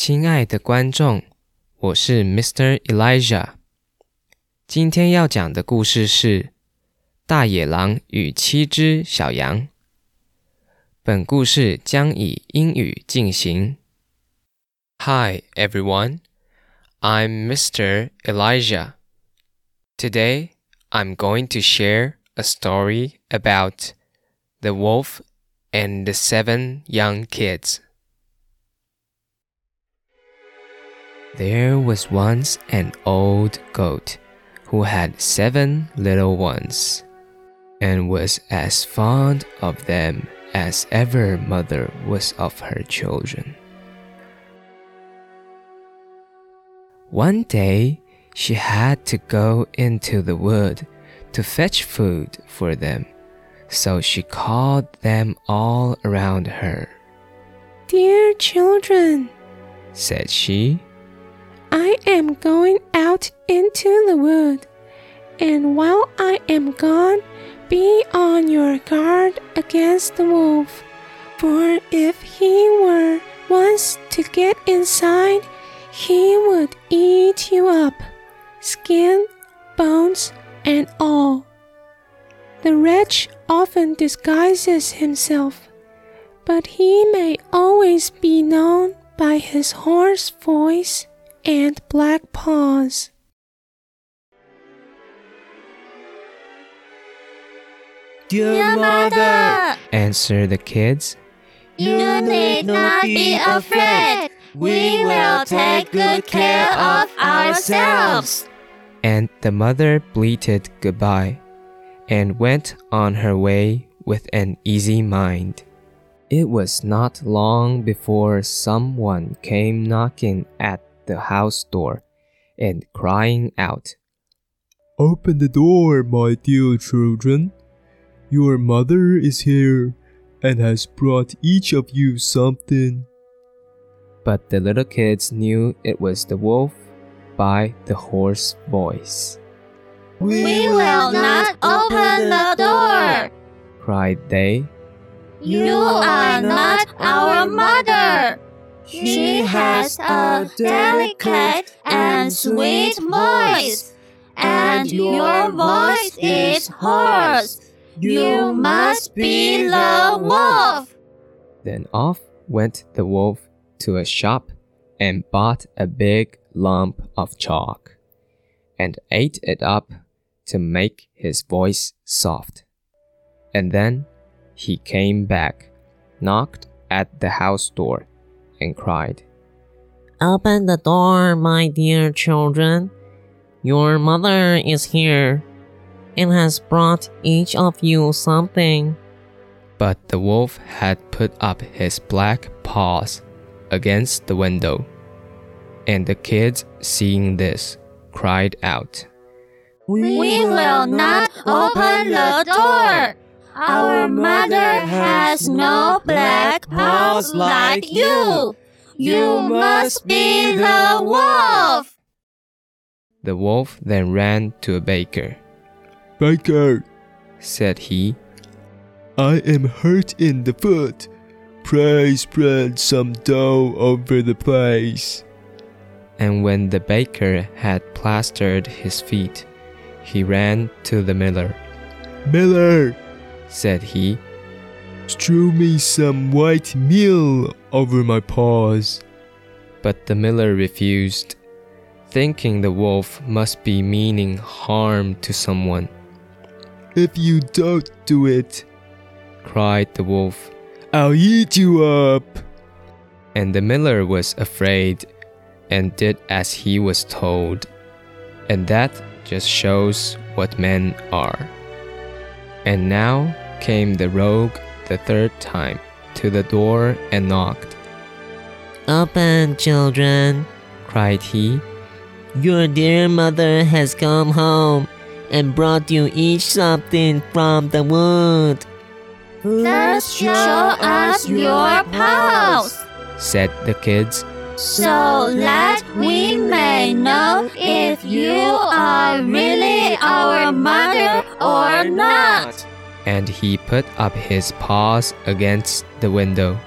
亲爱的观众，我是 Mr. Elijah。今天要讲的故事是《大野狼与七只小羊》。本故事将以英语进行。Hi everyone, I'm Mr. Elijah. Today I'm going to share a story about the wolf and the seven young kids. There was once an old goat who had seven little ones, and was as fond of them as ever mother was of her children. One day she had to go into the wood to fetch food for them, so she called them all around her. Dear children, Said she, I am going out into the wood, and while I am gone, be on your guard against the wolf. For if he were once to get inside, he would eat you up, skin, bones, and all. The wretch often disguises himself, but he may always be known by his hoarse voice and black paws. Dear mother, answered the kids. you need not be afraid. We will take good care of ourselves. And the mother bleated goodbye and went on her way with an easy mind. It was not long before someone came knocking at the house door and crying out, Open the door, my dear children. Your mother is here and has brought each of you something. But the little kids knew it was the wolf by the hoarse voice. We will not open the door. Cried they. You are not our mother. She has a delicate and sweet voice, and your voice is hoarse. You must be the wolf. Then off went the wolf to a shop and bought a big lump of chalk and ate it up to make his voice soft. And then he came back, knocked at the house door, and cried, Open the door, my dear children. Your mother is here and has brought each of you something. But the wolf had put up his black paws against the window. And the kids, seeing this, cried out, We will not open the door. Our mother has no black paws like you. You must be the wolf. The wolf then ran to a baker. Baker, Said he, I am hurt in the foot. Pray spread some dough over the place. and when the baker had plastered his feet, he ran to the miller. Miller, Said he, strew me some white meal over my paws. but the miller refused, thinking the wolf must be meaning harm to someone. If you don't do it, Cried the wolf, I'll eat you up. and the miller was afraid and did as he was told. And that just shows what men are. And now came the rogue the third time, to the door and knocked. Open, children, Cried he, Your dear mother has come home and brought you each something from the wood. Just show us your paws, said the kids, so that we may know if you are really our mother or not. And he put up his paws against the window.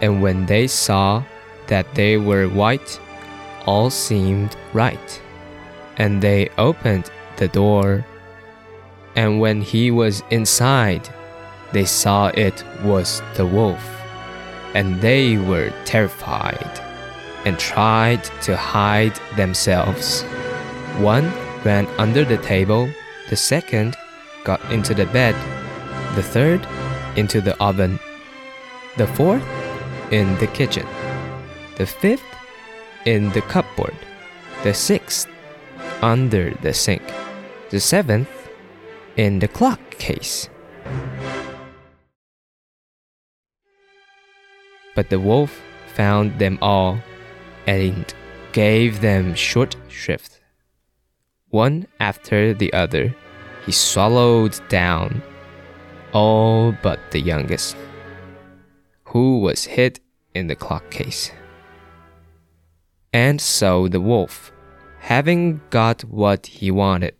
And when they saw that they were white, all seemed right. And they opened the door. And when he was inside, they saw it was the wolf. And they were terrified and tried to hide themselves. One ran under the table, the second got into the bed, the third into the oven, the fourth in the kitchen, the fifth in the cupboard, the sixth under the sink, the seventh in the clock case. But the wolf found them all and gave them short shrift. One after the other, he swallowed down all but the youngest, who was hid in the clock case. And so the wolf, having got what he wanted,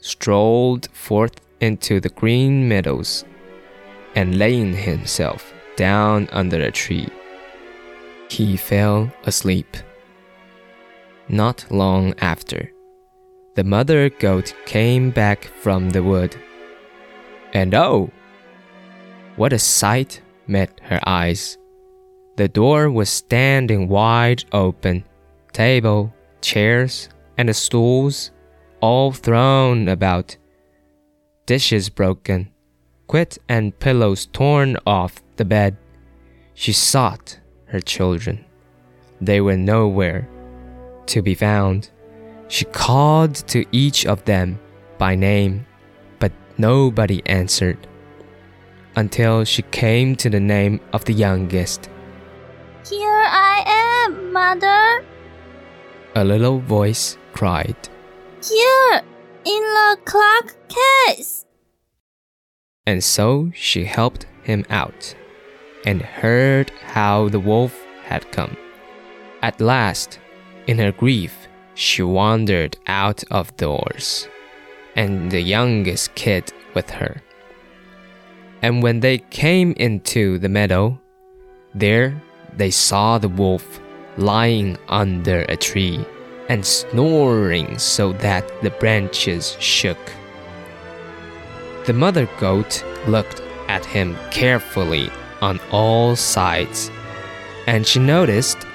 strolled forth into the green meadows and laying himself down under a tree, he fell asleep. Not long after, the mother goat came back from the wood. And oh, what a sight met her eyes! The door was standing wide open, table, chairs, and stools all thrown about, dishes broken, quit and pillows torn off the bed. She sought her children. They were nowhere to be found. She called to each of them by name, but nobody answered until she came to the name of the youngest. Here I am, mother. A little voice cried. Here, in the clock case. And so she helped him out and heard how the wolf had come. At last, in her grief, she wandered out of doors, and the youngest kid with her. And when they came into the meadow, there they saw the wolf lying under a tree and snoring so that the branches shook. The mother goat looked at him carefully on all sides, and she noticed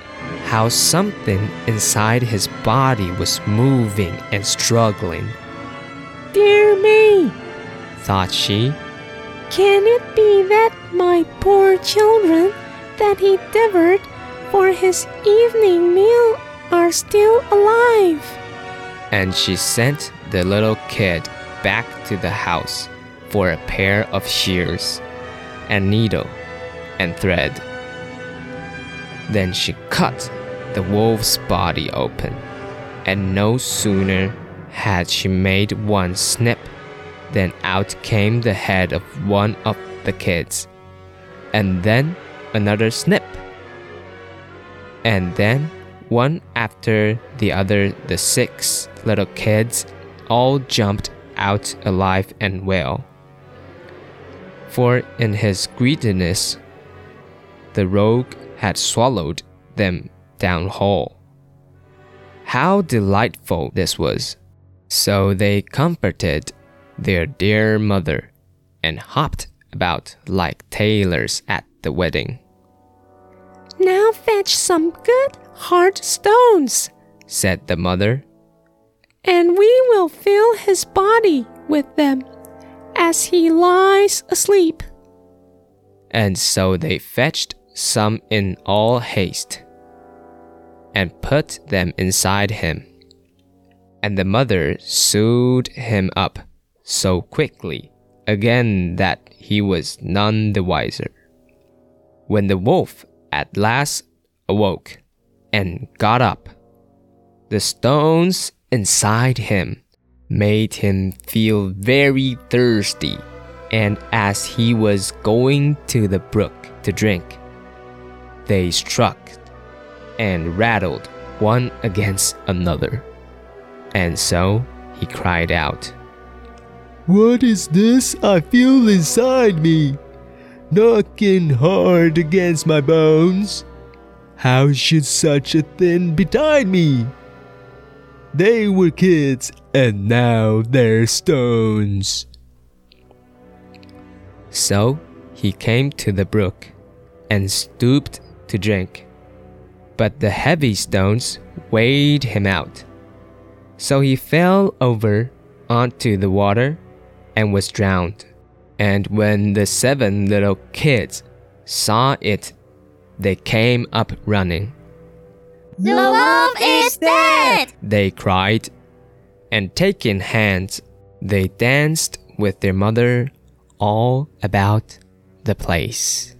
how something inside his body was moving and struggling. Dear me, Thought she, can it be that my poor children that he devoured for his evening meal are still alive? and she sent the little kid back to the house for a pair of shears, and needle, and thread. Then she cut the wolf's body open, and no sooner had she made one snip than out came the head of one of the kids, and then another snip, and then one after the other the six little kids all jumped out alive and well. For in his greediness, the rogue had swallowed them down whole. How delightful this was! So they comforted their dear mother and hopped about like tailors at the wedding. Now fetch some good hard stones, Said the mother, and we will fill his body with them as he lies asleep. and so they fetched some in all haste and put them inside him. And the mother sewed him up so quickly again that he was none the wiser. When the wolf at last awoke and got up, the stones inside him made him feel very thirsty. And as he was going to the brook to drink, they struck and rattled one against another. And so he cried out, What is this I feel inside me? Knocking hard against my bones. How should such a thing betide me? They were kids, and now they're stones. So he came to the brook and stooped to drink. But the heavy stones weighed him out. So he fell over onto the water and was drowned. And when the seven little kids saw it, they came up running. The wolf is dead! They cried, and taking hands, they danced with their mother all about the place.